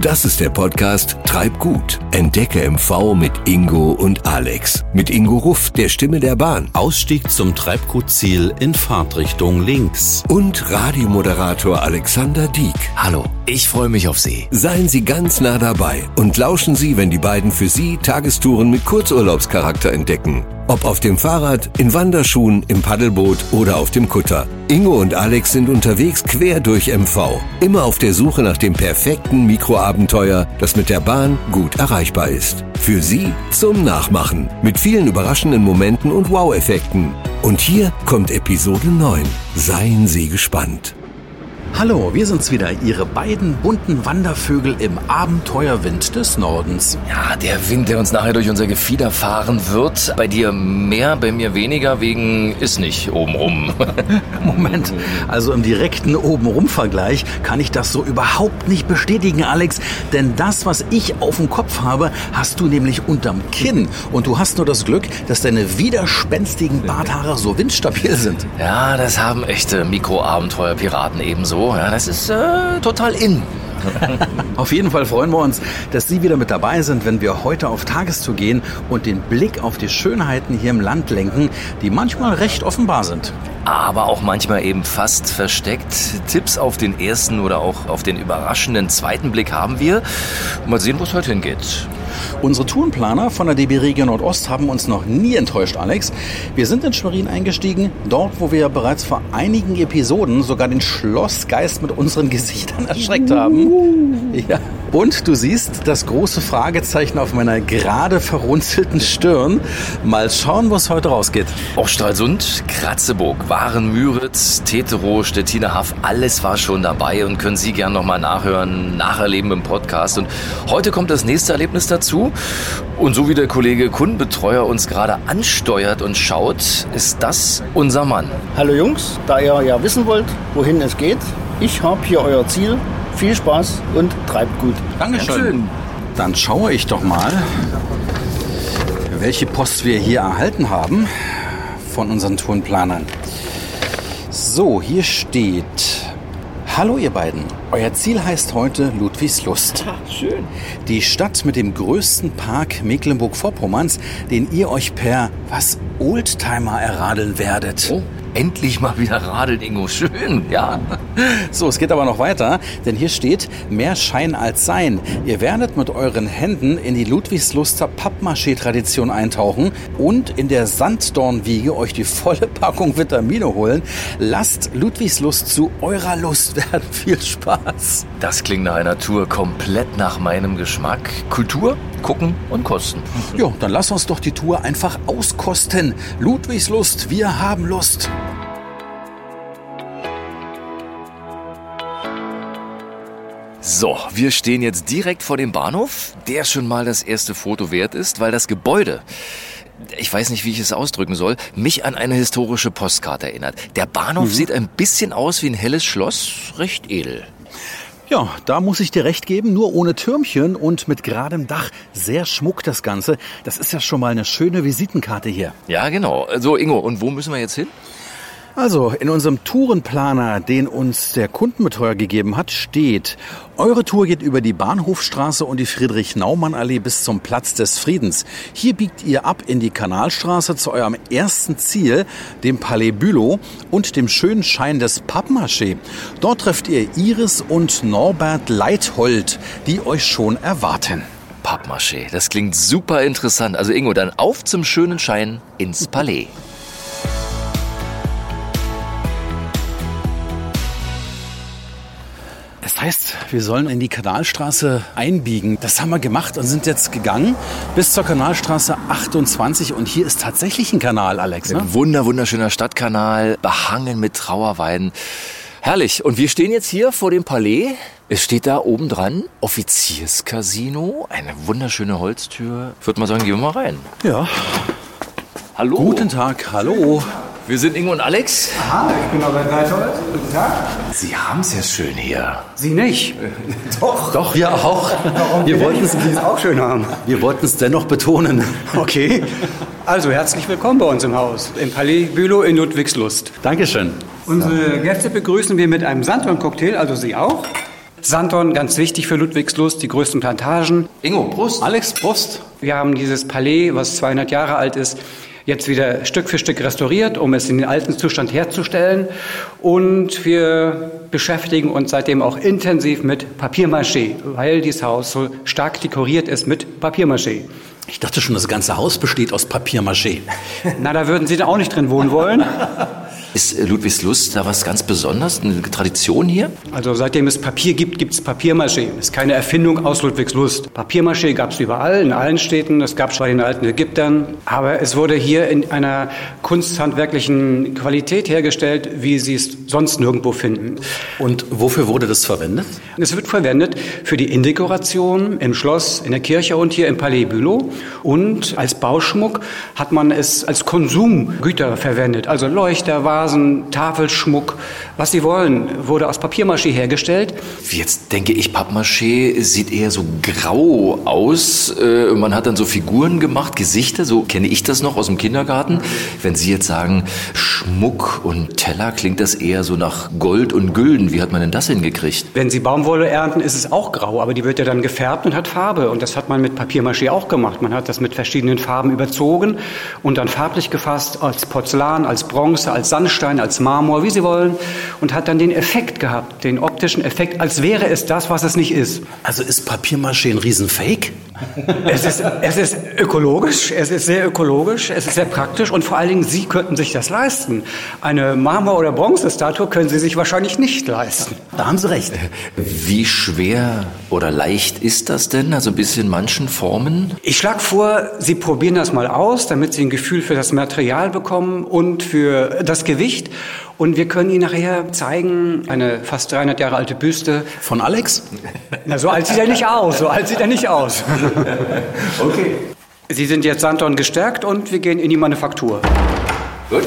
Das ist der Podcast Treib gut. Entdecke MV mit Ingo und Alex. Mit Ingo Ruff, der Stimme der Bahn. Ausstieg zum Treibgutziel in Fahrtrichtung links. Und Radiomoderator Alexander Dieck. Hallo, ich freue mich auf Sie. Seien Sie ganz nah dabei und lauschen Sie, wenn die beiden für Sie Tagestouren mit Kurzurlaubscharakter entdecken. Ob auf dem Fahrrad, in Wanderschuhen, im Paddelboot oder auf dem Kutter. Ingo und Alex sind unterwegs quer durch MV. Immer auf der Suche nach dem perfekten Mikroabenteuer, das mit der Bahn gut erreichbar ist. Für Sie zum Nachmachen. Mit vielen überraschenden Momenten und Wow-Effekten. Und hier kommt Episode 9. Seien Sie gespannt. Hallo, wir sind's wieder, Ihre beiden bunten Wandervögel im Abenteuerwind des Nordens. Ja, der Wind, der uns nachher durch unser Gefieder fahren wird. Bei dir mehr, bei mir weniger, wegen ist nicht obenrum. Moment, also im direkten Obenrum-Vergleich kann ich das so überhaupt nicht bestätigen, Alex. Denn das, was ich auf dem Kopf habe, hast du nämlich unterm Kinn. Und du hast nur das Glück, dass deine widerspenstigen Barthaare so windstabil sind. Ja, das haben echte Mikroabenteuer-Piraten ebenso. Ja, das ist äh, total in. Auf jeden Fall freuen wir uns, dass Sie wieder mit dabei sind, wenn wir heute auf Tagestour gehen und den Blick auf die Schönheiten hier im Land lenken, die manchmal recht offenbar sind. aber auch manchmal eben fast versteckt. Tipps auf den ersten oder auch auf den überraschenden zweiten Blick haben wir. Mal sehen, wo es heute hingeht. Unsere Tourenplaner von der DB Region Nordost haben uns noch nie enttäuscht, Alex. Wir sind in Schwerin eingestiegen, dort, wo wir bereits vor einigen Episoden sogar den Schlossgeist mit unseren Gesichtern erschreckt haben. Ja. Und du siehst das große Fragezeichen auf meiner gerade verrunzelten Stirn. Mal schauen, was heute rausgeht. Auch Stralsund, Kratzeburg, Waren, Müritz, Tetero, Stettiner Haff, alles war schon dabei und können Sie gern nochmal nachhören, nacherleben im Podcast. Und heute kommt das nächste Erlebnis dazu. Und so wie der Kollege Kundenbetreuer uns gerade ansteuert und schaut, ist das unser Mann. Hallo Jungs, da ihr ja wissen wollt, wohin es geht, ich habe hier euer Ziel. Viel Spaß und treibt gut. Dankeschön. Dann schaue ich doch mal, welche Post wir hier erhalten haben von unseren Tourenplanern. So, hier steht. Hallo ihr beiden. Euer Ziel heißt heute Ludwigslust. Schön. Die Stadt mit dem größten Park Mecklenburg-Vorpommerns, den ihr euch per was Oldtimer erradeln werdet. Oh, endlich mal wieder radeln, Ingo. Schön, ja. So, es geht aber noch weiter, denn hier steht mehr Schein als Sein. Ihr werdet mit euren Händen in die Ludwigsluster Pappmaché-Tradition eintauchen und in der Sanddornwiege euch die volle Packung Vitamine holen. Lasst Ludwigslust zu eurer Lust werden. Viel Spaß. Das klingt nach einer Tour komplett nach meinem Geschmack. Kultur, gucken und kosten. Jo, dann lass uns doch die Tour einfach auskosten. Ludwigslust, wir haben Lust. So, wir stehen jetzt direkt vor dem Bahnhof, der schon mal das erste Foto wert ist, weil das Gebäude, ich weiß nicht, wie ich es ausdrücken soll, mich an eine historische Postkarte erinnert. Der Bahnhof sieht ein bisschen aus wie ein helles Schloss, recht edel. Ja, da muss ich dir recht geben, nur ohne Türmchen und mit geradem Dach. Sehr schmuck das Ganze. Das ist ja schon mal eine schöne Visitenkarte hier. Ja, genau. So, Ingo, und wo müssen wir jetzt hin? Also, in unserem Tourenplaner, den uns der Kundenbetreuer gegeben hat, steht, eure Tour geht über die Bahnhofstraße und die Friedrich-Naumann-Allee bis zum Platz des Friedens. Hier biegt ihr ab in die Kanalstraße zu eurem ersten Ziel, dem Palais Bülow und dem schönen Schein des Pappmaché. Dort trefft ihr Iris und Norbert Leithold, die euch schon erwarten. Pappmaché, das klingt super interessant. Also Ingo, dann auf zum schönen Schein ins Palais. Das heißt, wir sollen in die Kanalstraße einbiegen. Das haben wir gemacht und sind jetzt gegangen bis zur Kanalstraße 28. Und hier ist tatsächlich ein Kanal, Alex. Ne? Ein wunder, wunderschöner Stadtkanal, behangen mit Trauerweiden. Herrlich. Und wir stehen jetzt hier vor dem Palais. Es steht da oben dran Offizierscasino, eine wunderschöne Holztür. Ich würde mal sagen, gehen wir mal rein. Ja. Hallo. Guten Tag, hallo. Wir sind Ingo und Alex. Ah, ich bin Norbert Leithold. Guten Tag. Sie haben es ja schön hier. Sie nicht. Doch. Doch, wir auch. Wir wollten es auch schön haben. wir wollten es dennoch betonen. Okay. Also herzlich willkommen bei uns im Haus, im Palais Bülow in Ludwigslust. Dankeschön. Unsere Gäste begrüßen wir mit einem Sanddorn-Cocktail, also Sie auch. Santon, ganz wichtig für Ludwigslust, die größten Plantagen. Ingo, Prost. Alex, Prost. Wir haben dieses Palais, was 200 Jahre alt ist, jetzt wieder Stück für Stück restauriert, um es in den alten Zustand herzustellen. Und wir beschäftigen uns seitdem auch intensiv mit Papiermaché, weil dieses Haus so stark dekoriert ist mit Papiermaché. Ich dachte schon, das ganze Haus besteht aus Papiermaché. Na, da würden Sie da auch nicht drin wohnen wollen. Ist äh, Ludwigslust da was ganz Besonderes? Eine Tradition hier? Also seitdem es Papier gibt, gibt es Papiermaché. Ist keine Erfindung aus Ludwigslust. Papiermaché gab es überall, in allen Städten. Das gab es bei den alten Ägyptern. Aber es wurde hier in einer kunsthandwerklichen Qualität hergestellt, wie Sie es sonst nirgendwo finden. Und wofür wurde das verwendet? Es wird verwendet für die Innendekoration im Schloss, in der Kirche und hier im Palais Bülow. Und als Bauschmuck hat man es als Konsumgüter verwendet. Also Leuchter, Vasen, Tafelschmuck, was Sie wollen, wurde aus Papiermaché hergestellt. Jetzt denke ich, Pappmaché sieht eher so grau aus. Äh, Man hat dann so Figuren gemacht, Gesichter, so kenne ich das noch aus dem Kindergarten. Wenn Sie jetzt sagen, Schmuck und Teller, klingt das eher so nach Gold und Gülden. Wie hat man denn das hingekriegt? Wenn Sie Baumwolle ernten, ist es auch grau, aber die wird ja dann gefärbt und hat Farbe. Und das hat man mit Papiermaché auch gemacht. Man hat das mit verschiedenen Farben überzogen und dann farblich gefasst, als Porzellan, als Bronze, als Sandstein, als Marmor, wie Sie wollen. Und hat dann den Effekt gehabt, den optischen Effekt, als wäre es das, was es nicht ist. Also ist Papiermaché ein Riesenfake? Es ist, es ist ökologisch, es ist sehr ökologisch, es ist sehr praktisch und vor allen Dingen, Sie könnten sich das leisten. Eine Marmor- oder Bronzestatue können Sie sich wahrscheinlich nicht leisten. Da haben Sie recht. Wie schwer oder leicht ist das denn? Also ein bisschen in manchen Formen? Ich schlage vor, Sie probieren das mal aus, damit Sie ein Gefühl für das Material bekommen und für das Gewicht. Und wir können Ihnen nachher zeigen, eine fast 300 Jahre alte Büste. Von Alex? Na, so alt sieht er nicht aus, so alt sieht er nicht aus. Okay. Sie sind jetzt Santon gestärkt und wir gehen in die Manufaktur. Gut.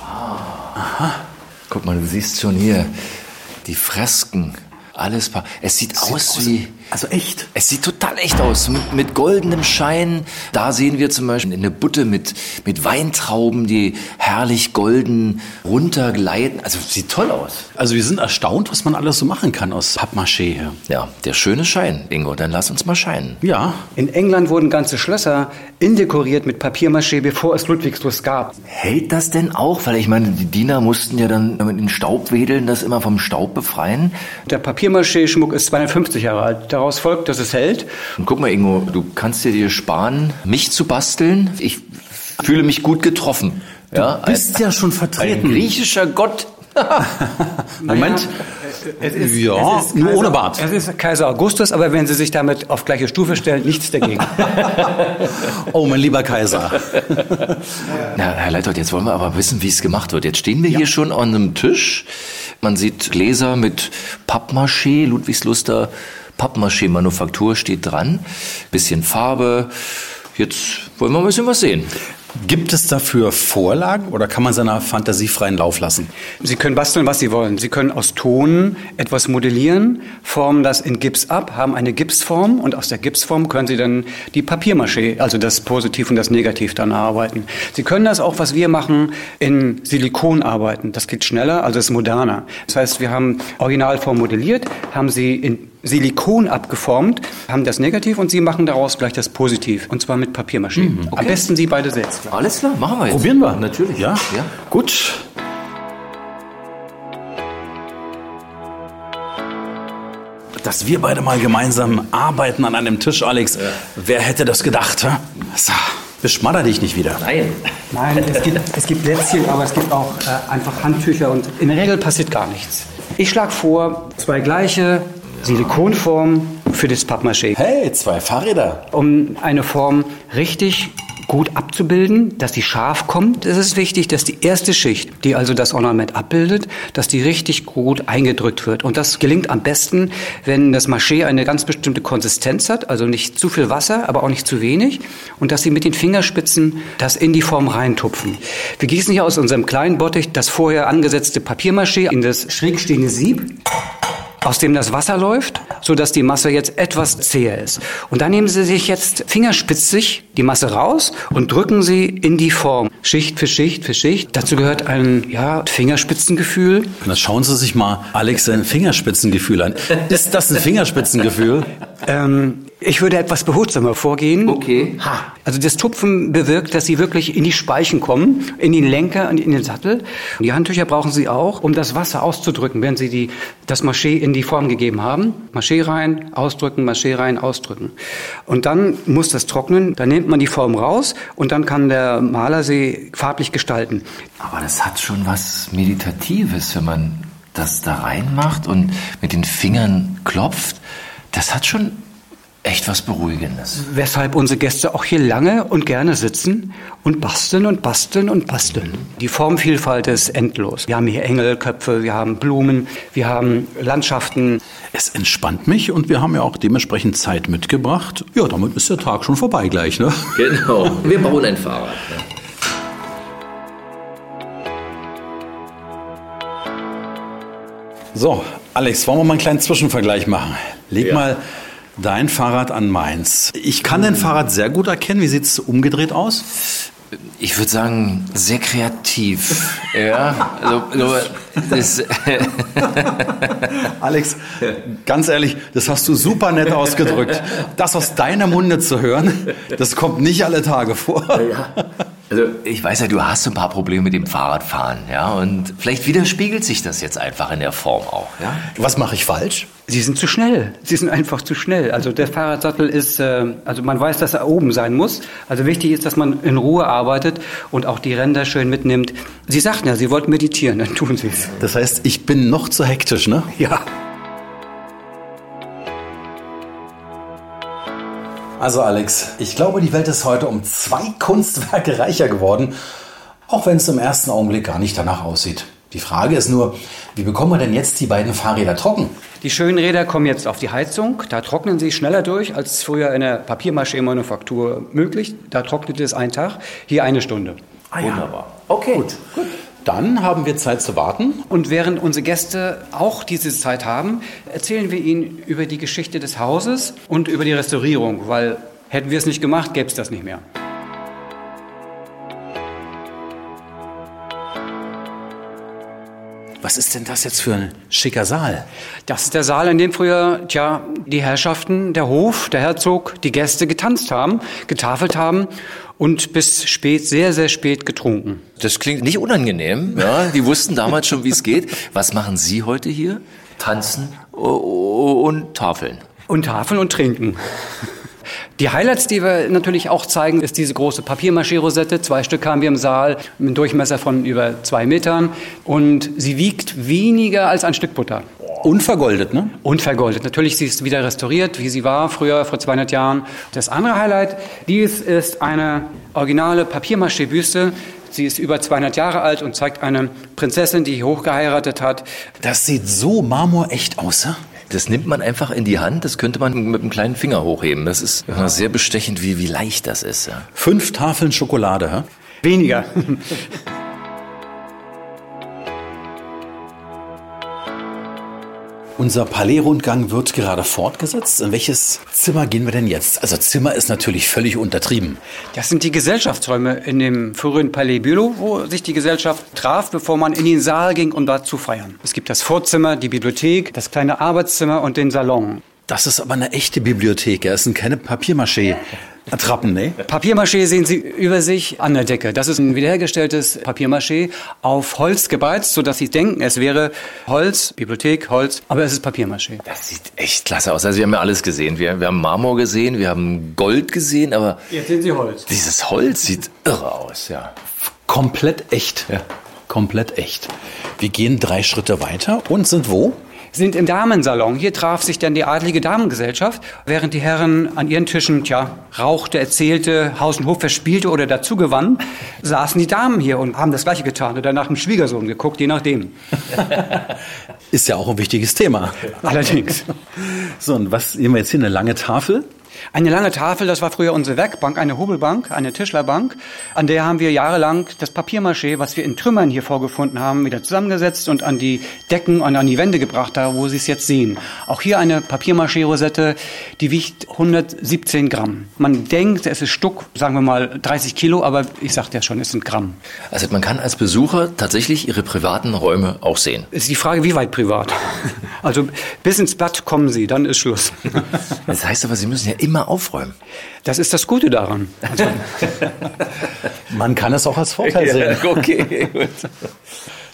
Aha. Guck mal, du siehst schon hier die Fresken. Alles. Es sieht, aus wie. Also echt? Es sieht total echt aus, mit, mit goldenem Schein. Da sehen wir zum Beispiel eine Butte mit, mit Weintrauben, die herrlich golden runtergleiten. Also sieht toll aus. Also wir sind erstaunt, was man alles so machen kann aus Pappmaché hier. Ja, der schöne Schein, Ingo. Dann lass uns mal scheinen. Ja, In England wurden ganze Schlösser indekoriert mit Papiermaché, bevor es Ludwigslust gab. Hält das denn auch? Weil ich meine, die Diener mussten ja dann mit den Staub wedeln, das immer vom Staub befreien. Der Papiermaché-Schmuck ist 250 Jahre alt. Daraus folgt, dass es hält. Und guck mal, Ingo, du kannst dir dir sparen, mich zu basteln. Ich fühle mich gut getroffen. Ja, bist ja schon ein, ein vertreten. griechischer Gott. Moment. Es ist, Ja, es ist nur Kaiser- ohne Bart. Es ist Kaiser Augustus, aber wenn Sie sich damit auf gleiche Stufe stellen, nichts dagegen. Oh, mein lieber Kaiser. Na, Herr Leithold, jetzt wollen wir aber wissen, wie es gemacht wird. Jetzt stehen wir hier schon an einem Tisch. Man sieht Gläser mit Pappmaché, Ludwigsluster Pappmaché-Manufaktur steht dran. Bisschen Farbe. Jetzt wollen wir ein bisschen was sehen. Gibt es dafür Vorlagen oder kann man seiner Fantasie freien Lauf lassen? Sie können basteln, was Sie wollen. Sie können aus Ton etwas modellieren, formen das in Gips ab, haben eine Gipsform und aus der Gipsform können Sie dann die Papiermaché, also das Positiv und das Negativ dann erarbeiten. Sie können das auch, was wir machen, in Silikon arbeiten. Das geht schneller, also ist moderner. Das heißt, wir haben Originalform modelliert, haben sie in Silikon abgeformt, haben das Negativ und Sie machen daraus gleich das Positiv. Und zwar mit Papiermaché. Am besten Sie beide selbst. Alles klar, machen wir jetzt. Probieren wir. Natürlich. Ja? ja. Gut. Dass wir beide mal gemeinsam arbeiten an einem Tisch, Alex. Wer hätte das gedacht? hä? So, beschmadder dich nicht wieder. Nein. Nein, es gibt, es gibt Lätzchen, aber es gibt auch äh, einfach Handtücher und in der Regel passiert gar nichts. Ich schlage vor, zwei gleiche Silikonformen für das Pappmaché. Hey, zwei Fahrräder. Um eine Form richtig gut abzubilden, dass sie scharf kommt, ist es wichtig, dass die erste Schicht, die also das Ornament abbildet, dass die richtig gut eingedrückt wird. Und das gelingt am besten, wenn das Maché eine ganz bestimmte Konsistenz hat, also nicht zu viel Wasser, aber auch nicht zu wenig, und dass Sie mit den Fingerspitzen das in die Form reintupfen. Wir gießen hier aus unserem kleinen Bottich das vorher angesetzte Papiermaché in das schräg stehende Sieb aus dem das Wasser läuft sodass die Masse jetzt etwas zäher ist. Und dann nehmen Sie sich jetzt fingerspitzig die Masse raus und drücken sie in die Form. Schicht für Schicht für Schicht. Dazu gehört ein ja, Fingerspitzengefühl. Und schauen Sie sich mal Alex sein Fingerspitzengefühl an. Ist das ein Fingerspitzengefühl? ähm, ich würde etwas behutsamer vorgehen. Okay. Ha. Also das Tupfen bewirkt, dass Sie wirklich in die Speichen kommen, in den Lenker und in den Sattel. Die Handtücher brauchen Sie auch, um das Wasser auszudrücken, wenn Sie die, das Maché in die Form gegeben haben. Maché rein, ausdrücken, Maché rein, ausdrücken. Und dann muss das trocknen. Dann nimmt man die Form raus und dann kann der Maler sie farblich gestalten. Aber das hat schon was Meditatives, wenn man das da reinmacht und mit den Fingern klopft. Das hat schon echt was Beruhigendes. Weshalb unsere Gäste auch hier lange und gerne sitzen und basteln und basteln und basteln. Die Formvielfalt ist endlos. Wir haben hier Engelköpfe, wir haben Blumen, wir haben Landschaften. Es entspannt mich und wir haben ja auch dementsprechend Zeit mitgebracht. Ja, damit ist der Tag schon vorbei gleich, ne? Genau. Wir bauen ein Fahrrad. Ne? So, Alex, wollen wir mal einen kleinen Zwischenvergleich machen? Leg Ja. mal dein Fahrrad an meins. Ich kann dein Fahrrad sehr gut erkennen. Wie sieht es umgedreht aus? Ich würde sagen, sehr kreativ. ja, also, also das, Alex, ganz ehrlich, das hast du super nett ausgedrückt. Das aus deinem Munde zu hören, das kommt nicht alle Tage vor. Also ich weiß ja, du hast ein paar Probleme mit dem Fahrradfahren, ja, und vielleicht widerspiegelt sich das jetzt einfach in der Form auch, ja. Was mache ich falsch? Sie sind zu schnell. Sie sind einfach zu schnell. Also der Fahrradsattel ist, äh, also man weiß, dass er oben sein muss. Also wichtig ist, dass man in Ruhe arbeitet und auch die Ränder schön mitnimmt. Sie sagten ja, Sie wollten meditieren, dann tun Sie es. Das heißt, ich bin noch zu hektisch, ne? Ja. Also Alex, ich glaube, die Welt ist heute um zwei Kunstwerke reicher geworden, auch wenn es im ersten Augenblick gar nicht danach aussieht. Die Frage ist nur, wie bekommen wir denn jetzt die beiden Fahrräder trocken? Die schönen Räder kommen jetzt auf die Heizung. Da trocknen sie schneller durch als früher in der Papiermaché-Manufaktur möglich. Da trocknet es einen Tag, hier eine Stunde. Wunderbar. Okay. Gut. Dann haben wir Zeit zu warten. Und während unsere Gäste auch diese Zeit haben, erzählen wir ihnen über die Geschichte des Hauses und über die Restaurierung, weil hätten wir es nicht gemacht, gäbe es das nicht mehr. Was ist denn das jetzt für ein schicker Saal? Das ist der Saal, in dem früher tja, die Herrschaften, der Hof, der Herzog, die Gäste getanzt haben, getafelt haben und bis spät, sehr, sehr spät getrunken. Das klingt nicht unangenehm, ja. Die wussten damals schon, wie es geht. Was machen Sie heute hier? Tanzen und Tafeln. Und Tafeln und Trinken. Die Highlights, die wir natürlich auch zeigen, ist diese große Papiermaché-Rosette. Zwei Stück haben wir im Saal mit einem Durchmesser von über zwei Metern. Und sie wiegt weniger als ein Stück Butter. Unvergoldet, ne? Unvergoldet. Natürlich, sie ist wieder restauriert, wie sie war früher, vor 200 Jahren. Das andere Highlight, dies ist eine originale Papiermaché-Büste. Sie ist über 200 Jahre alt und zeigt eine Prinzessin, die hochgeheiratet hat. Das sieht so marmorecht aus, ja? Das nimmt man einfach in die Hand, das könnte man mit einem kleinen Finger hochheben. Das ist sehr bestechend, wie, wie leicht das ist. Ja. Fünf Tafeln Schokolade, hä? Weniger. Unser Palais-Rundgang wird gerade fortgesetzt. In welches Zimmer gehen wir denn jetzt? Also Zimmer ist natürlich völlig untertrieben. Das sind die Gesellschaftsräume in dem früheren Palais Bülow, wo sich die Gesellschaft traf, bevor man in den Saal ging, um dort zu feiern. Es gibt das Vorzimmer, die Bibliothek, das kleine Arbeitszimmer und den Salon. Das ist aber eine echte Bibliothek. Es sind keine Papiermaché. Attrappen, ne? Papiermaché sehen Sie über sich an der Decke. Das ist ein wiederhergestelltes Papiermaché auf Holz gebeizt, sodass Sie denken, es wäre Holz, Bibliothek, Holz, aber es ist Papiermaché. Das sieht echt klasse aus. Also wir haben ja alles gesehen. Wir, wir haben Marmor gesehen, wir haben Gold gesehen, aber Jetzt sehen Sie Holz. dieses Holz sieht irre aus, ja. Komplett echt. Ja. Komplett echt. Wir gehen drei Schritte weiter und sind wo? Sind im Damensalon. Hier traf sich dann die adlige Damengesellschaft, während die Herren an ihren Tischen, tja, rauchte, erzählte, Haus und Hof verspielte oder dazu gewann, saßen die Damen hier und haben das Gleiche getan oder nach dem Schwiegersohn geguckt, je nachdem. Ist ja auch ein wichtiges Thema. Allerdings. So, und was sehen wir jetzt hier? Eine lange Tafel? Eine lange Tafel, das war früher unsere Werkbank, eine Hobelbank, eine Tischlerbank. An der haben wir jahrelang das Papiermaché, was wir in Trümmern hier vorgefunden haben, wieder zusammengesetzt und an die Decken und an die Wände gebracht, da wo Sie es jetzt sehen. Auch hier eine Papiermaché-Rosette, die wiegt 117 Gramm. Man denkt, es ist Stuck, sagen wir mal 30 Kilo, aber ich sagte ja schon, es sind Gramm. Also man kann als Besucher tatsächlich Ihre privaten Räume auch sehen. Ist die Frage, wie weit privat? Also bis ins Bad kommen Sie, dann ist Schluss. Das heißt aber, Sie müssen ja immer aufräumen. Das ist das Gute daran. Also, Man kann es auch als Vorteil sehen. okay, gut.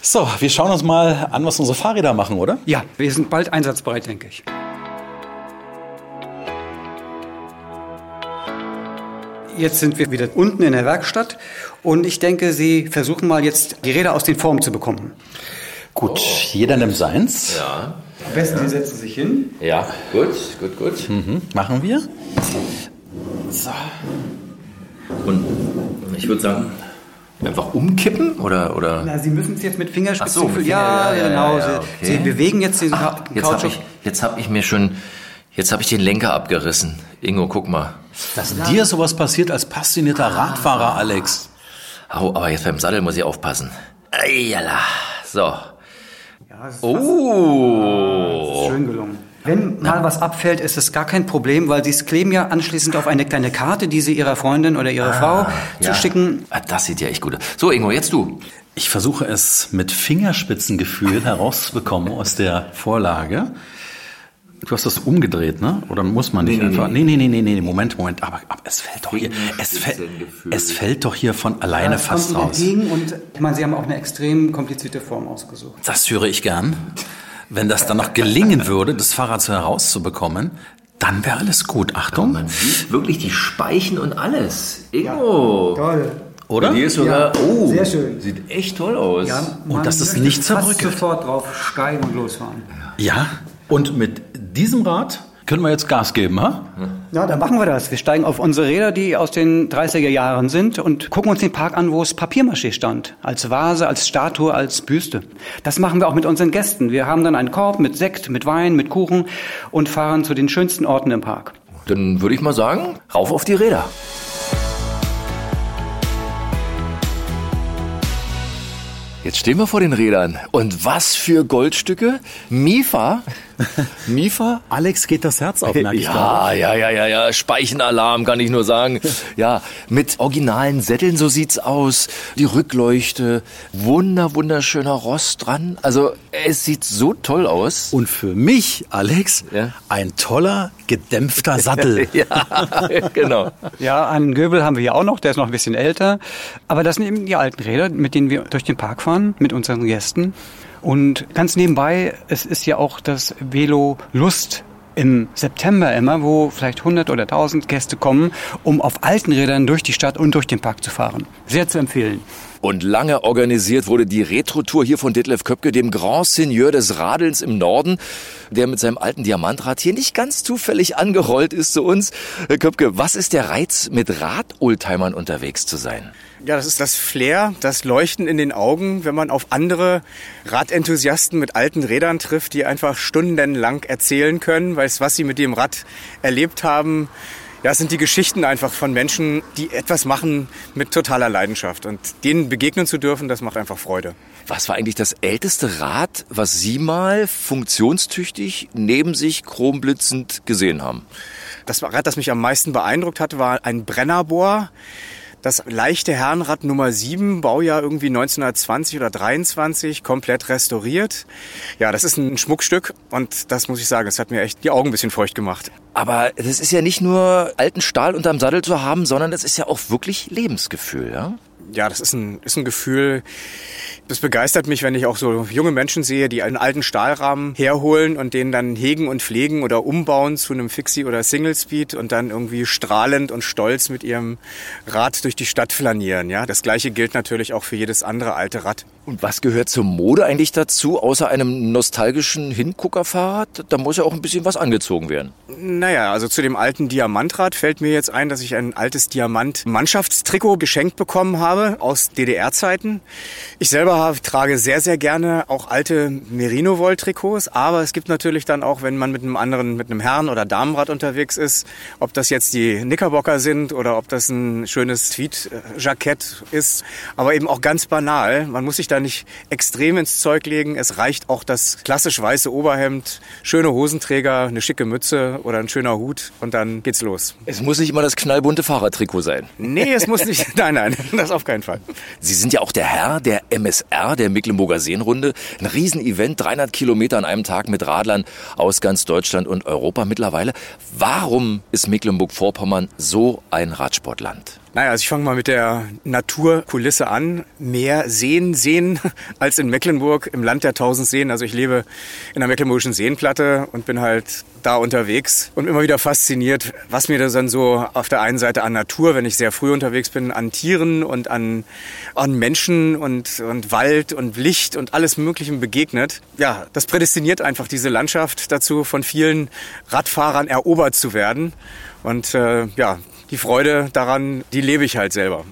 So, wir schauen uns mal an, was unsere Fahrräder machen, oder? ja, wir sind bald einsatzbereit, denke ich. Jetzt sind wir wieder unten in der Werkstatt und ich denke, Sie versuchen mal jetzt die Räder aus den Formen zu bekommen. Gut, jeder nimmt seins. Ja, Am besten, Sie setzen sich hin. ja, gut, gut, gut. Mhm, machen wir. Und ich würde sagen, einfach umkippen oder oder? Na, Sie müssen es jetzt mit Fingerspitzen Ach so. Finger- ja, ja, ja, genau. ja, Sie, okay. Sie bewegen jetzt den Ka- Jetzt habe ich, jetzt hab ich mir schon, jetzt habe ich den Lenker abgerissen. Ingo, guck mal. Dass dir sowas passiert als passionierter Radfahrer, Alex. Au, aber jetzt beim Sattel muss ich aufpassen. Eiala. So. Ja, es ist Oh. Schön gelungen. Wenn mal was abfällt, ist es gar kein Problem, weil Sie es kleben ja anschließend auf eine kleine Karte, die Sie Ihrer Freundin oder Ihrer Frau Ja. zuschicken. Ah, Das sieht ja echt gut aus. So, Ingo, jetzt du. Ich versuche es mit Fingerspitzengefühl herauszubekommen aus der Vorlage. Du hast das umgedreht, ne? Oder muss man nicht einfach? Nee, nee, nee, nee, nee, Moment, Moment. Aber, aber es fällt doch hier, es fällt, Fingerspitzengefühl. es fällt doch hier von alleine Das fast raus. und ich meine, Sie haben auch eine extrem komplizierte Form ausgesucht. Das höre ich gern. Wenn das dann noch gelingen würde, das Fahrrad so herauszubekommen, dann wäre alles gut. Achtung. Man sieht wirklich die Speichen und alles. Ingo. Toll. Oder? Hier ist sogar, Ja, oh, sehr schön. Sieht echt toll aus. Und das ist nicht zerbröckelt. sofort drauf steigen und losfahren. Ja. Und mit diesem Rad können wir jetzt Gas geben, ha? Ja, dann machen wir das. Wir steigen auf unsere Räder, die aus den 30er Jahren sind und gucken uns den Park an, wo es Papiermaché stand. Als Vase, als Statue, als Büste. Das machen wir auch mit unseren Gästen. Wir haben dann einen Korb mit Sekt, mit Wein, mit Kuchen und fahren zu den schönsten Orten im Park. Dann würde ich mal sagen, rauf auf die Räder. Jetzt stehen wir vor den Rädern. Und was für Goldstücke? Mifa? Mifa? Alex geht das Herz auf, merke ich gerade. Ja, ja, ja, ja, ja. Speichenalarm kann ich nur sagen. Ja, mit originalen Sätteln, so sieht's aus. Die Rückleuchte, wunder, wunderschöner Rost dran. Also, es sieht so toll aus. Und für mich, Alex, Ja. ein toller, gedämpfter Sattel. Ja, genau. Ja, einen Göbel haben wir hier auch noch, der ist noch ein bisschen älter. Aber das sind eben die alten Räder, mit denen wir durch den Park fahren, mit unseren Gästen. Und ganz nebenbei, es ist ja auch das Velo Lust im September immer, wo vielleicht 100 oder 1000 Gäste kommen, um auf alten Rädern durch die Stadt und durch den Park zu fahren. Sehr zu empfehlen. Und lange organisiert wurde die Retro-Tour hier von Detlef Köpke, dem Grand Seigneur des Radelns im Norden, der mit seinem alten Diamantrad hier nicht ganz zufällig angerollt ist zu uns. Herr Köpke, was ist der Reiz, mit Rad-Oldtimern unterwegs zu sein? Ja, das ist das Flair, das Leuchten in den Augen, wenn man auf andere Radenthusiasten mit alten Rädern trifft, die einfach stundenlang erzählen können, weil was sie mit dem Rad erlebt haben, ja, es sind die Geschichten einfach von Menschen, die etwas machen mit totaler Leidenschaft. Und denen begegnen zu dürfen, das macht einfach Freude. Was war eigentlich das älteste Rad, was Sie mal funktionstüchtig neben sich chromblitzend gesehen haben? Das Rad, das mich am meisten beeindruckt hat, war ein Brennerbohr. Das leichte Herrenrad Nummer 7, Baujahr irgendwie 1920 oder 23, komplett restauriert. Ja, das ist ein Schmuckstück und das muss ich sagen, das hat mir echt die Augen ein bisschen feucht gemacht. Aber das ist ja nicht nur alten Stahl unterm Sattel zu haben, sondern das ist ja auch wirklich Lebensgefühl, ja? Ja, das ist ein, ist ein Gefühl, das begeistert mich, wenn ich auch so junge Menschen sehe, die einen alten Stahlrahmen herholen und den dann hegen und pflegen oder umbauen zu einem Fixie oder Single Speed und dann irgendwie strahlend und stolz mit ihrem Rad durch die Stadt flanieren. Ja, das gleiche gilt natürlich auch für jedes andere alte Rad. Und was gehört zur Mode eigentlich dazu, außer einem nostalgischen Hinguckerfahrrad? Da muss ja auch ein bisschen was angezogen werden. Naja, also zu dem alten Diamantrad fällt mir jetzt ein, dass ich ein altes Diamant-Mannschaftstrikot geschenkt bekommen habe aus DDR-Zeiten. Ich selber trage sehr, sehr gerne auch alte Merino-Woll-Trikots, aber es gibt natürlich dann auch, wenn man mit einem anderen, mit einem Herren- oder Damenrad unterwegs ist, ob das jetzt die Knickerbocker sind oder ob das ein schönes Tweed-Jackett ist, aber eben auch ganz banal. Man muss sich da nicht extrem ins Zeug legen. Es reicht auch das klassisch weiße Oberhemd, schöne Hosenträger, eine schicke Mütze oder ein schöner Hut und dann geht's los. Es muss nicht immer das knallbunte Fahrradtrikot sein. Nee, es muss nicht, nein, nein, das auf keinen Fall. Sie sind ja auch der Herr der MSR, der Mecklenburger Seenrunde. Ein Riesenevent, 300 Kilometer an einem Tag mit Radlern aus ganz Deutschland und Europa mittlerweile. Warum ist Mecklenburg-Vorpommern so ein Radsportland? Naja, also ich fange mal mit der Naturkulisse an. Mehr Seen sehen als in Mecklenburg im Land der tausend Seen. Also ich lebe in der Mecklenburgischen Seenplatte und bin halt da unterwegs und immer wieder fasziniert, was mir das dann so auf der einen Seite an Natur, wenn ich sehr früh unterwegs bin, an Tieren und an, an Menschen und, und Wald und Licht und alles Mögliche begegnet. Ja, das prädestiniert einfach diese Landschaft dazu, von vielen Radfahrern erobert zu werden. Und äh, ja, die Freude daran, die lebe ich halt selber.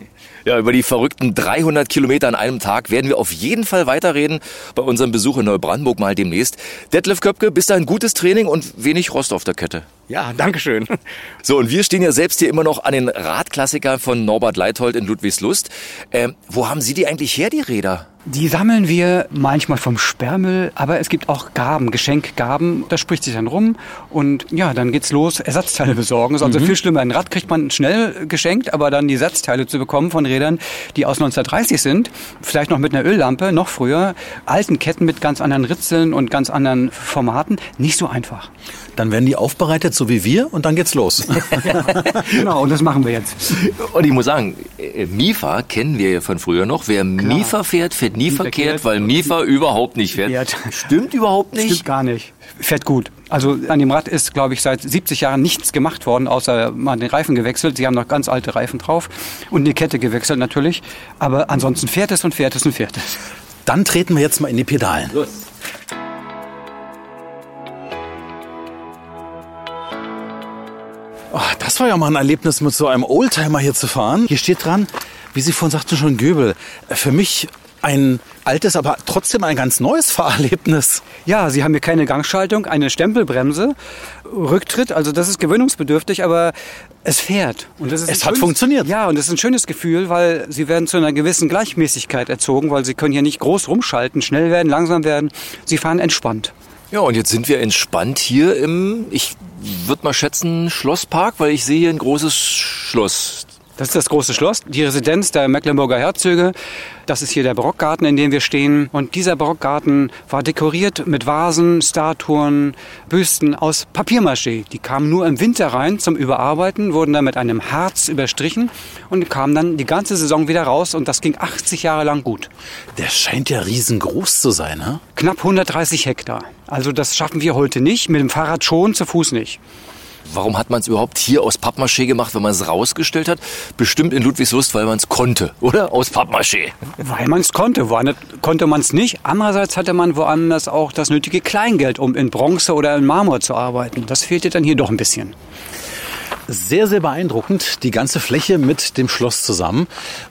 Ja, über die verrückten 300 Kilometer an einem Tag werden wir auf jeden Fall weiterreden bei unserem Besuch in Neubrandenburg mal demnächst. Detlef Köpke, bis dahin gutes Training und wenig Rost auf der Kette. Ja, danke schön. So, und wir stehen ja selbst hier immer noch an den Radklassiker von Norbert Leithold in Ludwigslust. Ähm, wo haben Sie die eigentlich her, die Räder? Die sammeln wir manchmal vom Sperrmüll, aber es gibt auch Gaben, Geschenkgaben. Das spricht sich dann rum und ja, dann geht's los, Ersatzteile besorgen. Ist also mhm. viel schlimmer. Ein Rad kriegt man schnell geschenkt, aber dann die Ersatzteile zu bekommen von Rädern, die aus 1930 sind, vielleicht noch mit einer Öllampe, noch früher, alten Ketten mit ganz anderen Ritzeln und ganz anderen Formaten, nicht so einfach. Dann werden die aufbereitet, so wie wir, und dann geht's los. genau, und das machen wir jetzt. Und ich muss sagen, Mifa kennen wir ja von früher noch. Wer Klar. Mifa fährt, fährt nie, nie verkehrt, weil Mifa überhaupt nicht fährt. Stimmt überhaupt nicht? Stimmt gar nicht. Fährt gut. Also an dem Rad ist, glaube ich, seit 70 Jahren nichts gemacht worden, außer mal den Reifen gewechselt. Sie haben noch ganz alte Reifen drauf und die Kette gewechselt natürlich. Aber ansonsten fährt es und fährt es und fährt es. Dann treten wir jetzt mal in die Pedalen. Los. Oh, das war ja mal ein Erlebnis, mit so einem Oldtimer hier zu fahren. Hier steht dran, wie Sie vorhin sagten, schon Göbel. Für mich ein altes, aber trotzdem ein ganz neues Fahrerlebnis. Ja, Sie haben hier keine Gangschaltung, eine Stempelbremse, Rücktritt, also das ist gewöhnungsbedürftig, aber es fährt. Und das ist es hat schönes, funktioniert. Ja, und es ist ein schönes Gefühl, weil Sie werden zu einer gewissen Gleichmäßigkeit erzogen, weil Sie können hier nicht groß rumschalten, schnell werden, langsam werden. Sie fahren entspannt. Ja, und jetzt sind wir entspannt hier im, ich würde mal schätzen, Schlosspark, weil ich sehe hier ein großes Schloss. Das ist das große Schloss, die Residenz der Mecklenburger Herzöge. Das ist hier der Barockgarten, in dem wir stehen. Und dieser Barockgarten war dekoriert mit Vasen, Statuen, Büsten aus Papiermaché. Die kamen nur im Winter rein zum Überarbeiten, wurden dann mit einem Harz überstrichen und kamen dann die ganze Saison wieder raus. Und das ging 80 Jahre lang gut. Der scheint ja riesengroß zu sein, ne? Knapp 130 Hektar. Also das schaffen wir heute nicht, mit dem Fahrrad schon, zu Fuß nicht. Warum hat man es überhaupt hier aus Pappmaché gemacht, wenn man es rausgestellt hat? Bestimmt in Ludwigslust, weil man es konnte, oder? Aus Pappmaché. Weil man es konnte. Woanders konnte man es nicht. Andererseits hatte man woanders auch das nötige Kleingeld, um in Bronze oder in Marmor zu arbeiten. Das fehlte dann hier doch ein bisschen. Sehr, sehr beeindruckend, die ganze Fläche mit dem Schloss zusammen.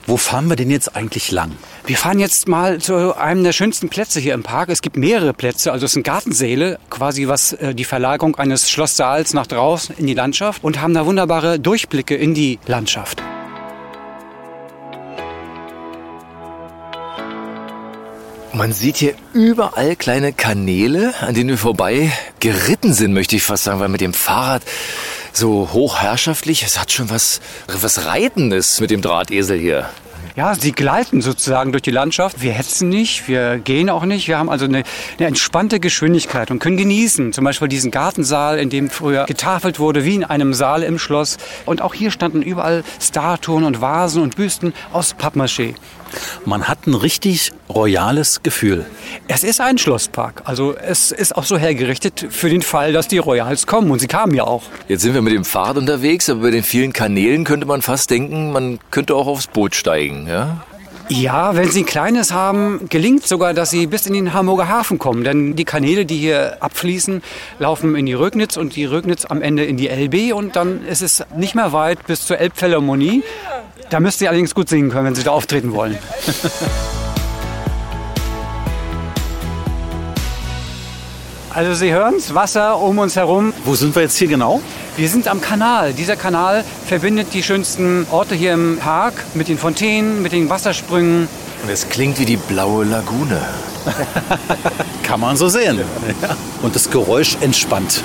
Wo fahren wir denn jetzt eigentlich lang? Wir fahren jetzt mal zu einem der schönsten Plätze hier im Park. Es gibt mehrere Plätze, also es sind Gartensäle, quasi was äh, die Verlagerung eines Schlosssaals nach draußen in die Landschaft und haben da wunderbare Durchblicke in die Landschaft. Man sieht hier überall kleine Kanäle, an denen wir vorbei geritten sind, möchte ich fast sagen, weil mit dem Fahrrad so hochherrschaftlich. Es hat schon was, was Reitendes mit dem Drahtesel hier. Ja, sie gleiten sozusagen durch die Landschaft. Wir hetzen nicht, wir gehen auch nicht. Wir haben also eine, eine, entspannte Geschwindigkeit und können genießen. Zum Beispiel diesen Gartensaal, in dem früher getafelt wurde, wie in einem Saal im Schloss. Und auch hier standen überall Statuen und Vasen und Büsten aus Pappmaché. Man hat ein richtig royales Gefühl. Es ist ein Schlosspark. Also es ist auch so hergerichtet für den Fall, dass die Royals kommen. Und sie kamen ja auch. Jetzt sind wir mit dem Fahrrad unterwegs, aber bei den vielen Kanälen könnte man fast denken, man könnte auch aufs Boot steigen. Ja? Ja, wenn Sie ein kleines haben, gelingt sogar, dass Sie bis in den Hamburger Hafen kommen. Denn die Kanäle, die hier abfließen, laufen in die Rögnitz und die Rögnitz am Ende in die LB und dann ist es nicht mehr weit bis zur Elbphilharmonie. Da müsst ihr allerdings gut singen können, wenn Sie da auftreten wollen. Also Sie hören es, Wasser um uns herum. Wo sind wir jetzt hier genau? Wir sind am Kanal. Dieser Kanal verbindet die schönsten Orte hier im Park mit den Fontänen, mit den Wassersprüngen. Und es klingt wie die blaue Lagune. Kann man so sehen. Ja. Und das Geräusch entspannt.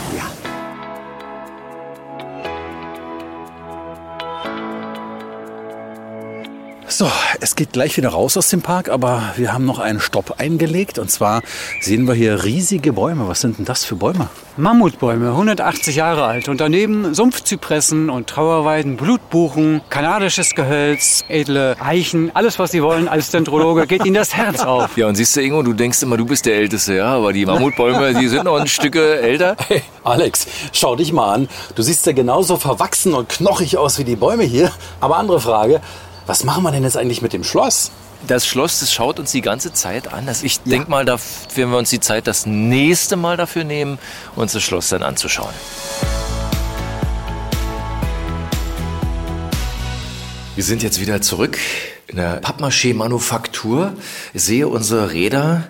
So, es geht gleich wieder raus aus dem Park, aber wir haben noch einen Stopp eingelegt. Und zwar sehen wir hier riesige Bäume. Was sind denn das für Bäume? Mammutbäume, 180 Jahre alt. Und daneben Sumpfzypressen und Trauerweiden, Blutbuchen, kanadisches Gehölz, edle Eichen. Alles, was Sie wollen als Dendrologe, geht Ihnen das Herz auf. Ja, und siehst du, Ingo, du denkst immer, du bist der Älteste, ja? Aber die Mammutbäume, die sind noch ein Stücke älter. Hey, Alex, schau dich mal an. Du siehst ja genauso verwachsen und knochig aus wie die Bäume hier. Aber andere Frage, was machen wir denn jetzt eigentlich mit dem Schloss? Das Schloss, das schaut uns die ganze Zeit an. Also ich denke mal, da werden wir uns die Zeit das nächste Mal dafür nehmen, uns das Schloss dann anzuschauen. Wir sind jetzt wieder zurück in der Pappmaché-Manufaktur. Ich sehe unsere Räder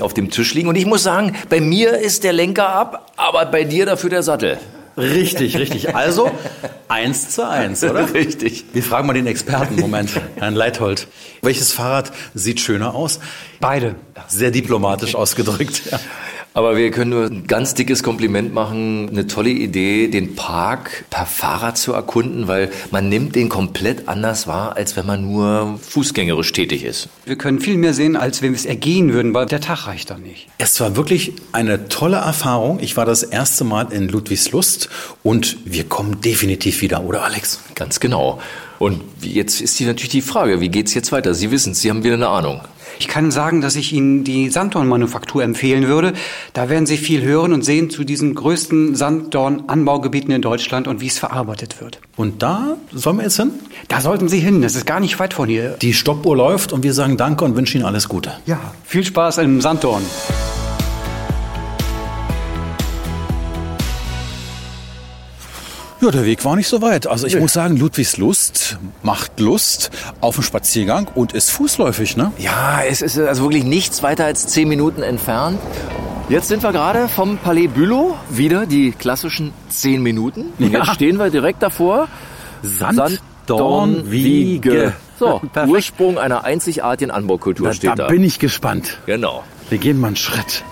auf dem Tisch liegen und ich muss sagen, bei mir ist der Lenker ab, aber bei dir dafür der Sattel. Richtig, richtig. Also eins zu eins, oder? Richtig. Wir fragen mal den Experten. Moment, Herrn Leithold. Welches Fahrrad sieht schöner aus? Beide. Sehr diplomatisch ausgedrückt. Ja. Aber wir können nur ein ganz dickes Kompliment machen. Eine tolle Idee, den Park per Fahrrad zu erkunden, weil man nimmt den komplett anders wahr, als wenn man nur fußgängerisch tätig ist. Wir können viel mehr sehen, als wenn wir es ergehen würden, weil der Tag reicht dann nicht. Es war wirklich eine tolle Erfahrung. Ich war das erste Mal in Ludwigslust und wir kommen definitiv wieder, oder Alex? Ganz genau. Und jetzt ist hier natürlich die Frage, wie geht's jetzt weiter? Sie wissen, Sie haben wieder eine Ahnung. Ich kann sagen, dass ich Ihnen die Sanddornmanufaktur empfehlen würde. Da werden Sie viel hören und sehen zu diesen größten Sanddorn-Anbaugebieten in Deutschland und wie es verarbeitet wird. Und da sollen wir jetzt hin? Da sollten Sie hin. Das ist gar nicht weit von hier. Die Stoppuhr läuft und wir sagen Danke und wünschen Ihnen alles Gute. Ja, viel Spaß im Sanddorn. Ja, der Weg war nicht so weit. Also ich muss sagen, Ludwigslust macht Lust auf einen Spaziergang und ist fußläufig, ne? Ja, es ist also wirklich nichts weiter als zehn Minuten entfernt. Jetzt sind wir gerade vom Palais Bülow. Wieder die klassischen zehn Minuten. Und Ja. jetzt stehen wir direkt davor. Sanddornwiege. So, Perfekt. Ursprung einer einzigartigen Anbaukultur Da, steht da da. bin ich gespannt. genau. Wir gehen mal einen Schritt.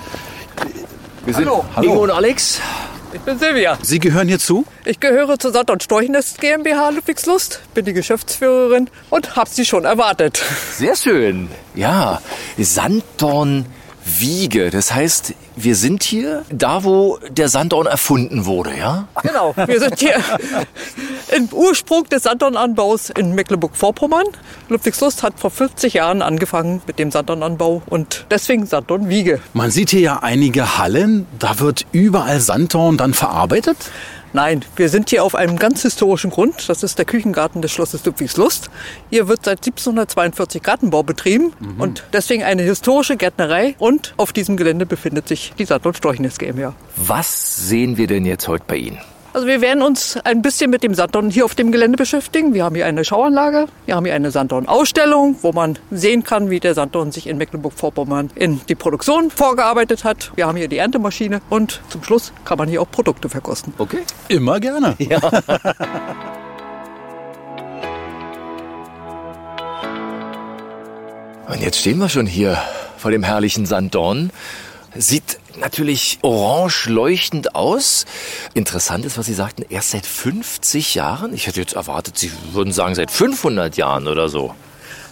Wir sind Hallo. Ingo und Alex. Ich bin Silvia. Sie gehören hier zu? Ich gehöre zur Sand- und Storchnest GmbH Ludwigslust, bin die Geschäftsführerin und hab Sie schon erwartet. Sehr schön. Ja, Sanddornwiege. Das heißt, wir sind hier da, wo der Sanddorn erfunden wurde, ja? Genau, wir sind hier im Ursprung des Sanddornanbaus in Mecklenburg-Vorpommern. Ludwigslust hat vor 50 Jahren angefangen mit dem Sanddornanbau und deswegen Sanddornwiege. Man sieht hier ja einige Hallen. Da wird überall Sanddorn dann verarbeitet. Nein, wir sind hier auf einem ganz historischen Grund. Das ist der Küchengarten des Schlosses Ludwigslust. Hier wird seit 1742 Gartenbau betrieben und deswegen eine historische Gärtnerei. Und auf diesem Gelände befindet sich die Sand- und Storchnest GmbH. Was sehen wir denn jetzt heute bei Ihnen? Also wir werden uns ein bisschen mit dem Sanddorn hier auf dem Gelände beschäftigen. Wir haben hier eine Schauanlage, wir haben hier eine Sanddorn-Ausstellung, wo man sehen kann, wie der Sanddorn sich in Mecklenburg-Vorpommern in die Produktion vorgearbeitet hat. Wir haben hier die Erntemaschine und zum Schluss kann man hier auch Produkte verkosten. Okay. Immer gerne. Und jetzt stehen wir schon hier vor dem herrlichen Sanddorn. Sieht natürlich orange leuchtend aus. Interessant ist, was Sie sagten, erst seit 50 Jahren. Ich hätte jetzt erwartet, Sie würden sagen seit 500 Jahren oder so.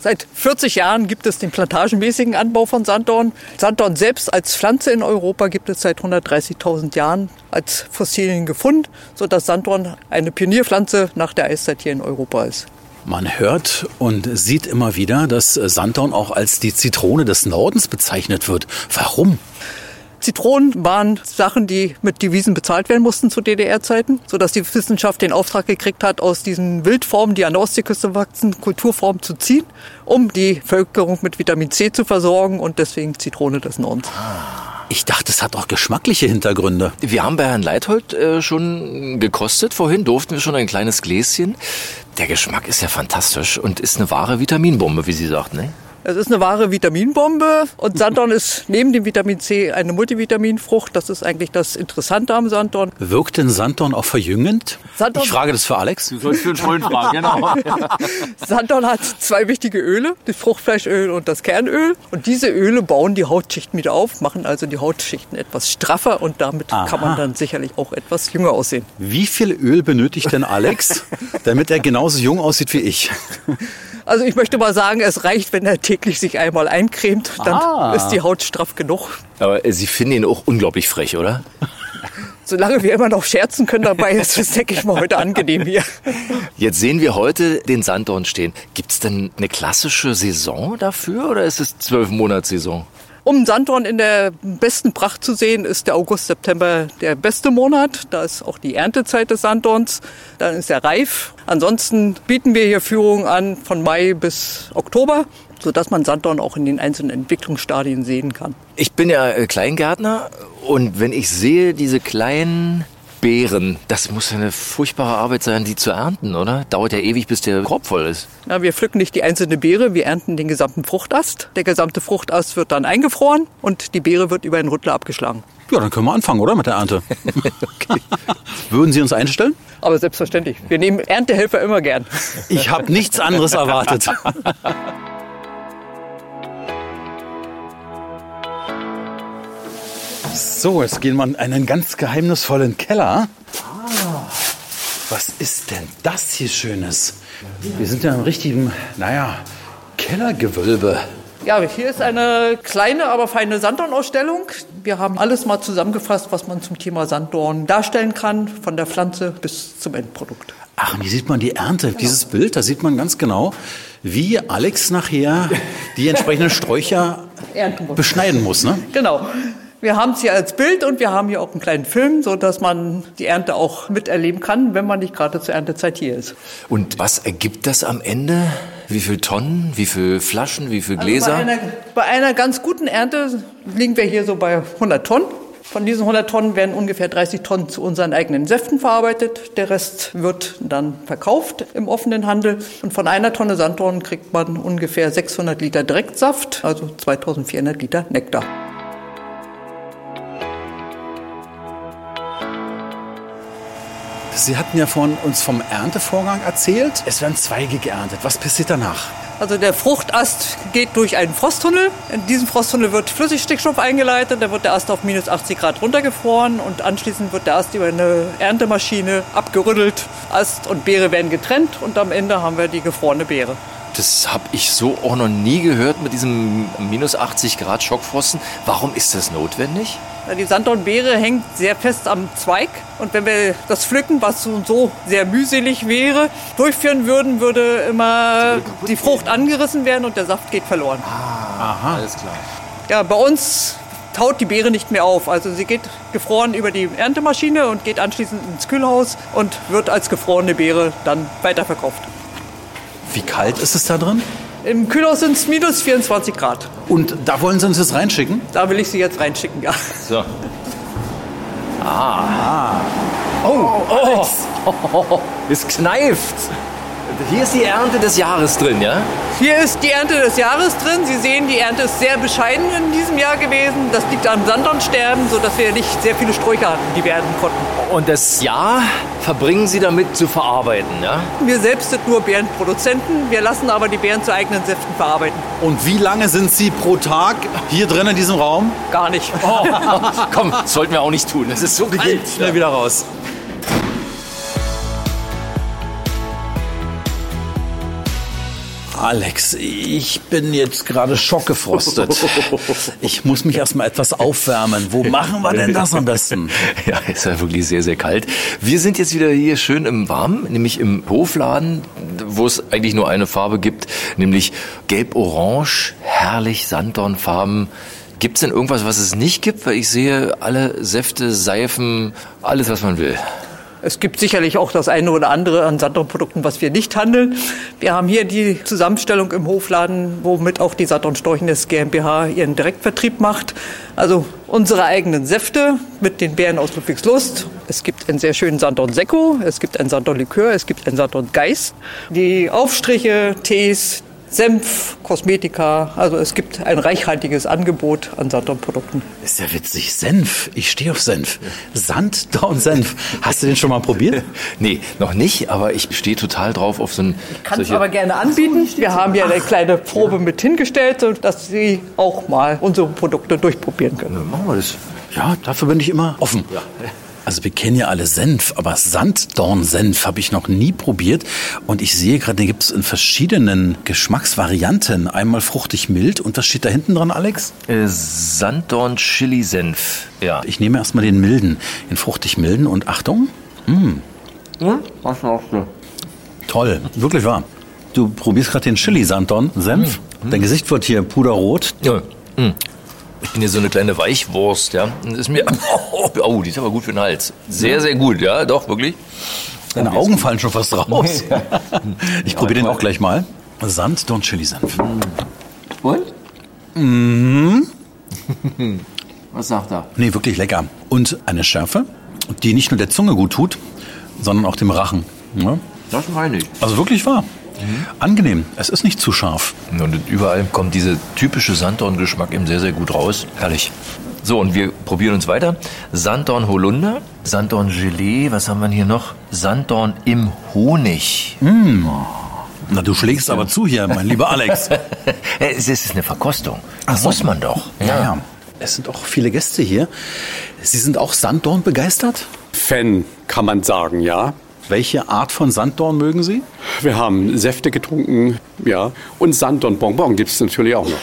Seit 40 Jahren gibt es den plantagenmäßigen Anbau von Sanddorn. Sanddorn selbst als Pflanze in Europa gibt es seit 130.000 Jahren als Fossilien gefunden, sodass Sanddorn eine Pionierpflanze nach der Eiszeit hier in Europa ist. Man hört und sieht immer wieder, dass Sanddorn auch als die Zitrone des Nordens bezeichnet wird. Warum? Zitronen waren Sachen, die mit Devisen bezahlt werden mussten zu DDR-Zeiten, sodass die Wissenschaft den Auftrag gekriegt hat, aus diesen Wildformen, die an der Ostseeküste wachsen, Kulturformen zu ziehen, um die Bevölkerung mit Vitamin C zu versorgen und deswegen Zitrone des Nordens. Ich dachte, es hat auch geschmackliche Hintergründe. Wir haben bei Herrn Leithold äh, schon gekostet vorhin, durften wir schon ein kleines Gläschen. Der Geschmack ist ja fantastisch und ist eine wahre Vitaminbombe, wie Sie sagten. Ne? Es ist eine wahre Vitaminbombe und Sanddorn ist neben dem Vitamin C eine Multivitaminfrucht. Das ist eigentlich das Interessante am Sanddorn. Wirkt denn Sanddorn auch verjüngend? Sanddorn- ich frage das für Alex. Du sollst für einen Freund fragen, genau. Sanddorn hat zwei wichtige Öle, das Fruchtfleischöl und das Kernöl. Und diese Öle bauen die Hautschichten wieder auf, machen also die Hautschichten etwas straffer und damit kann man dann sicherlich auch etwas jünger aussehen. Wie viel Öl benötigt denn Alex, damit er genauso jung aussieht wie ich? Also ich möchte mal sagen, es reicht, wenn er täglich sich einmal eincremt, dann Ah. ist die Haut straff genug. Aber Sie finden ihn auch unglaublich frech, oder? Solange wir immer noch scherzen können dabei, ist es, denke ich mal, heute angenehm hier. Jetzt sehen wir heute den Sanddorn stehen. Gibt es denn eine klassische Saison dafür oder ist es zwölf Monatssaison? Um Sanddorn in der besten Pracht zu sehen, ist der August, September der beste Monat. Da ist auch die Erntezeit des Sanddorns. Dann ist er reif. Ansonsten bieten wir hier Führungen an von Mai bis Oktober, sodass man Sanddorn auch in den einzelnen Entwicklungsstadien sehen kann. Ich bin ja äh, Kleingärtner und wenn ich sehe diese kleinen Beeren, das muss eine furchtbare Arbeit sein, die zu ernten, oder? Dauert ja ewig, bis der Korb voll ist. Ja, wir pflücken nicht die einzelne Beere, wir ernten den gesamten Fruchtast. Der gesamte Fruchtast wird dann eingefroren und die Beere wird über einen Rüttler abgeschlagen. Ja, dann können wir anfangen, oder? Mit der Ernte. Würden Sie uns einstellen? Aber selbstverständlich, wir nehmen Erntehelfer immer gern. Ich habe nichts anderes erwartet. So, jetzt gehen wir in einen ganz geheimnisvollen Keller. Was ist denn das hier Schönes? Wir sind ja im richtigen, naja, Kellergewölbe. Ja, hier ist eine kleine, aber feine Sanddornausstellung. Wir haben alles mal zusammengefasst, was man zum Thema Sanddorn darstellen kann, von der Pflanze bis zum Endprodukt. Ach, und hier sieht man die Ernte. Dieses Bild, da sieht man ganz genau, wie Alex nachher die entsprechenden Sträucher beschneiden muss. Ne? Genau. Wir haben es hier als Bild und wir haben hier auch einen kleinen Film, so dass man die Ernte auch miterleben kann, wenn man nicht gerade zur Erntezeit hier ist. Und was ergibt das am Ende? Wie viel Tonnen, wie viel Flaschen, wie viel Gläser? Also bei, einer, bei einer ganz guten Ernte liegen wir hier so bei 100 Tonnen. Von diesen 100 Tonnen werden ungefähr 30 Tonnen zu unseren eigenen Säften verarbeitet. Der Rest wird dann verkauft im offenen Handel. Und von einer Tonne Sanddorn kriegt man ungefähr 600 Liter Direktsaft, also 2400 Liter Nektar. Sie hatten ja von uns vom Erntevorgang erzählt. Es werden Zweige geerntet. Was passiert danach? Also der Fruchtast geht durch einen Frosttunnel. In diesem Frosttunnel wird Flüssigstickstoff eingeleitet. Da wird der Ast auf minus 80 Grad runtergefroren und anschließend wird der Ast über eine Erntemaschine abgerüttelt. Ast und Beere werden getrennt und am Ende haben wir die gefrorene Beere. Das habe ich so auch noch nie gehört mit diesem minus 80 Grad Schockfrosten. Warum ist das notwendig? Die Sanddornbeere hängt sehr fest am Zweig und wenn wir das Pflücken, was so und so sehr mühselig wäre, durchführen würden, würde immer die Frucht angerissen werden und der Saft geht verloren. Alles klar. Ja, bei uns taut die Beere nicht mehr auf. Also sie geht gefroren über die Erntemaschine und geht anschließend ins Kühlhaus und wird als gefrorene Beere dann weiterverkauft. Wie kalt ist es da drin? Im Kühlhaus sind es minus 24 Grad. Und da wollen Sie uns jetzt reinschicken? Da will ich sie jetzt reinschicken, ja. So. Ah. Oh, oh. Es kneift. Hier ist die Ernte des Jahres drin, ja? Hier ist die Ernte des Jahres drin. Sie sehen, die Ernte ist sehr bescheiden in diesem Jahr gewesen. Das liegt am Sanddornsterben, sodass wir nicht sehr viele Sträucher hatten, die wir ernten konnten. Und das Jahr verbringen Sie damit zu verarbeiten, ja? Wir selbst sind nur Beerenproduzenten. Wir lassen aber die Beeren zu eigenen Säften verarbeiten. Und wie lange sind Sie pro Tag hier drin in diesem Raum? Gar nicht. Komm, das sollten wir auch nicht tun. Es ist so kalt. schnell wieder raus. Alex, ich bin jetzt gerade schockgefrostet. Ich muss mich erstmal etwas aufwärmen. Wo machen wir denn das am besten? Ja, ist ja wirklich sehr, sehr kalt. Wir sind jetzt wieder hier schön im Warmen, nämlich im Hofladen, wo es eigentlich nur eine Farbe gibt, nämlich gelb-orange, herrlich Sanddornfarben. Gibt es denn irgendwas, was es nicht gibt? Weil ich sehe alle Säfte, Seifen, alles, was man will. Es gibt sicherlich auch das eine oder andere an Sanddornprodukten, was wir nicht handeln. Wir haben hier die Zusammenstellung im Hofladen, womit auch die Sanddorn Storchnes GmbH ihren Direktvertrieb macht. Also unsere eigenen Säfte mit den Beeren aus Ludwigslust. Es gibt einen sehr schönen Sanddorn Sekko, es gibt einen Sanddorn Likör, es gibt einen Sanddorn Geist. Die Aufstriche, Tees, Senf, Kosmetika. Also es gibt ein reichhaltiges Angebot an Sanddorn-Produkten. Ist ja witzig. Senf. Ich stehe auf Senf. Sanddorn Senf. Hast du den schon mal probiert? Nee, noch nicht, aber ich stehe total drauf auf so ein. Kann es aber gerne anbieten. Wir haben ja eine kleine Probe mit hingestellt, sodass Sie auch mal unsere Produkte durchprobieren können. Machen wir das. Ja, dafür bin ich immer offen. Also wir kennen ja alle Senf, aber Sanddorn-Senf habe ich noch nie probiert. Und ich sehe gerade, den gibt es in verschiedenen Geschmacksvarianten. Einmal fruchtig mild. Und was steht da hinten dran, Alex? Äh, Sanddorn Chili Senf. Ja. Ich nehme erstmal den milden, den fruchtig milden. Und Achtung, Was machst du? toll, wirklich wahr. Du probierst gerade den Chili-Sanddorn-Senf. Dein Gesicht wird hier puderrot. Ja. mm. Ich bin hier so eine kleine Weichwurst, ja. Das ist mir. Oh, oh, die ist aber gut für den Hals. Sehr, sehr gut, ja, doch, wirklich. Deine Augen fallen schon fast raus. Ich probiere den auch gleich mal. Sanddorn Chili-Senf. Und? Was sagt er? Nee, wirklich lecker. Und eine Schärfe, die nicht nur der Zunge gut tut, sondern auch dem Rachen. Ja? Das meine ich. Also wirklich wahr. Angenehm. Es ist nicht zu scharf. Und überall kommt dieser typische Sanddorn-Geschmack eben sehr, sehr gut raus. Herrlich. So, und wir probieren uns weiter. Sanddorn Holunder, Sanddorn Gelee, was haben wir hier noch? Sanddorn im Honig. Na, du schlägst aber zu hier, mein lieber Alex. Es ist eine Verkostung. Das muss man doch. Ja, ja. Es sind auch viele Gäste hier. Sie sind auch Sanddorn begeistert? Fan, kann man sagen, ja. Welche Art von Sanddorn mögen Sie? Wir haben Säfte getrunken, ja. Und Sand und Bonbon gibt es natürlich auch noch.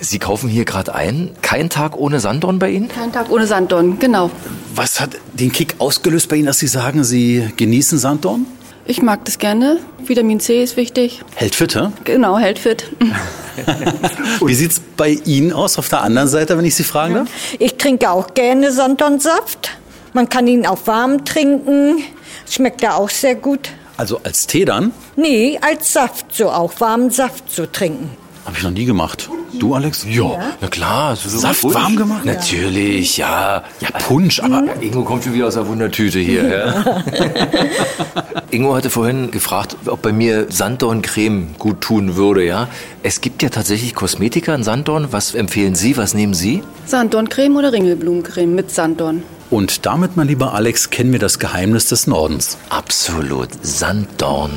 Sie kaufen hier gerade ein. Kein Tag ohne Sanddorn bei Ihnen? Kein Tag ohne Sanddorn, genau. Was hat den Kick ausgelöst bei Ihnen, dass Sie sagen, Sie genießen Sanddorn? Ich mag das gerne. Vitamin C ist wichtig. Hält fit, hä? Genau, hält fit. Wie sieht's bei Ihnen aus auf der anderen Seite, wenn ich Sie fragen darf? Ich trinke auch gerne Sanddornsaft. Man kann ihn auch warm trinken. Schmeckt ja auch sehr gut. Also als Tee dann? Nee, als Saft so auch, warmen Saft zu trinken. Habe ich noch nie gemacht. Du, Alex? Ja, na klar. So Saft Punsch. warm gemacht? Natürlich, ja. Ja, Punsch, aber Ingo kommt schon wieder aus der Wundertüte hier. Ja. Ingo hatte vorhin gefragt, ob bei mir Sanddorn-Creme gut tun würde. Ja, Es gibt ja tatsächlich Kosmetika in Sanddorn. Was empfehlen Sie? Was nehmen Sie? Sanddorncreme oder Ringelblumencreme mit Sanddorn. Und damit, mein lieber Alex, kennen wir das Geheimnis des Nordens. Absolut. Sanddorn.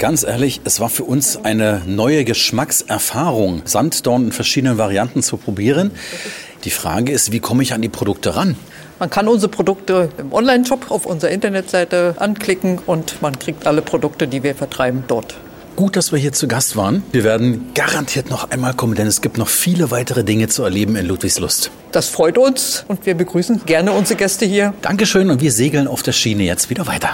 Ganz ehrlich, es war für uns eine neue Geschmackserfahrung, Sanddorn in verschiedenen Varianten zu probieren. Die Frage ist, wie komme ich an die Produkte ran? Man kann unsere Produkte im Online-Shop auf unserer Internetseite anklicken und man kriegt alle Produkte, die wir vertreiben, dort. Gut, dass wir hier zu Gast waren. Wir werden garantiert noch einmal kommen, denn es gibt noch viele weitere Dinge zu erleben in Ludwigslust. Das freut uns und wir begrüßen gerne unsere Gäste hier. Dankeschön und wir segeln auf der Schiene jetzt wieder weiter.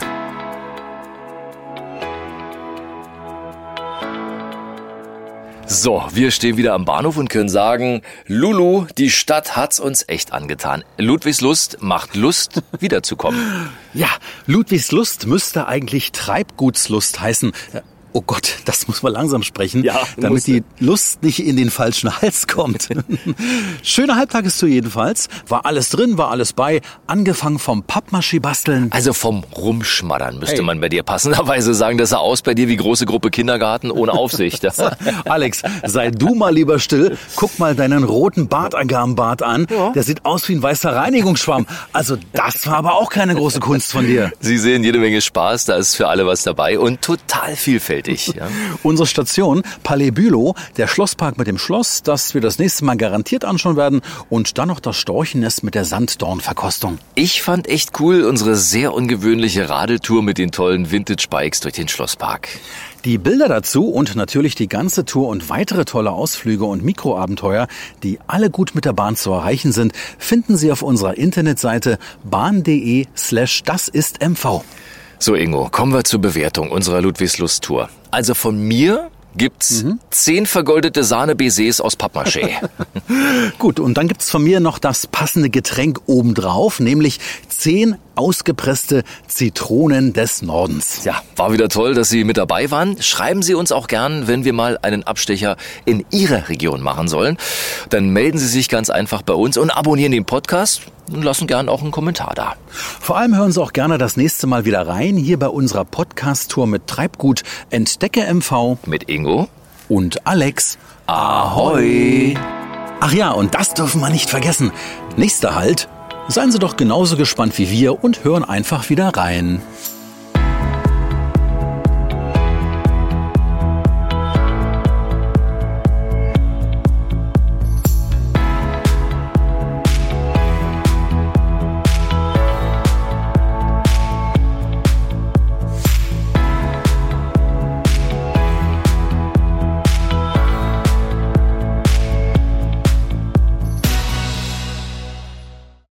So, wir stehen wieder am Bahnhof und können sagen, Lulu, die Stadt hat's uns echt angetan. Ludwigslust macht Lust, wiederzukommen. Ja, Ludwigslust müsste eigentlich Treibgutslust heißen. Oh Gott, das muss man langsam sprechen, Ja, damit musste. die Lust nicht in den falschen Hals kommt. Schöne Halbtagestour jedenfalls. War alles drin, war alles bei. Angefangen vom Pappmaché basteln. Also vom Rumschmattern müsste Hey. man bei dir passenderweise sagen, das sah aus bei dir wie große Gruppe Kindergarten ohne Aufsicht. Alex, sei du mal lieber still. Guck mal deinen roten Bartagambart an. Der sieht aus wie ein weißer Reinigungsschwamm. Also das war aber auch keine große Kunst von dir. Sie sehen jede Menge Spaß, da ist für alle was dabei und total vielfältig. Ja. Unsere Station Palais Bülow, der Schlosspark mit dem Schloss, das wir das nächste Mal garantiert anschauen werden. Und dann noch das Storchennest mit der Sanddornverkostung. Ich fand echt cool unsere sehr ungewöhnliche Radeltour mit den tollen Vintage-Bikes durch den Schlosspark. Die Bilder dazu und natürlich die ganze Tour und weitere tolle Ausflüge und Mikroabenteuer, die alle gut mit der Bahn zu erreichen sind, finden Sie auf unserer Internetseite bahn.de slash das ist MV. So, Ingo, kommen wir zur Bewertung unserer Ludwigslust-Tour. Also von mir gibt's zehn vergoldete Sahne-Baisers aus Pappmaché. Gut, und dann gibt's von mir noch das passende Getränk obendrauf, nämlich zehn ausgepresste Zitronen des Nordens. Ja, war wieder toll, dass Sie mit dabei waren. Schreiben Sie uns auch gern, wenn wir mal einen Abstecher in Ihrer Region machen sollen. Dann melden Sie sich ganz einfach bei uns und abonnieren den Podcast. Und lassen gern auch einen Kommentar da. Vor allem hören Sie auch gerne das nächste Mal wieder rein, hier bei unserer Podcast-Tour mit Treibgut Entdecke MV. Mit Ingo. Und Alex. Ahoi! Ach ja, und das dürfen wir nicht vergessen. Nächster Halt. Seien Sie doch genauso gespannt wie wir und hören einfach wieder rein.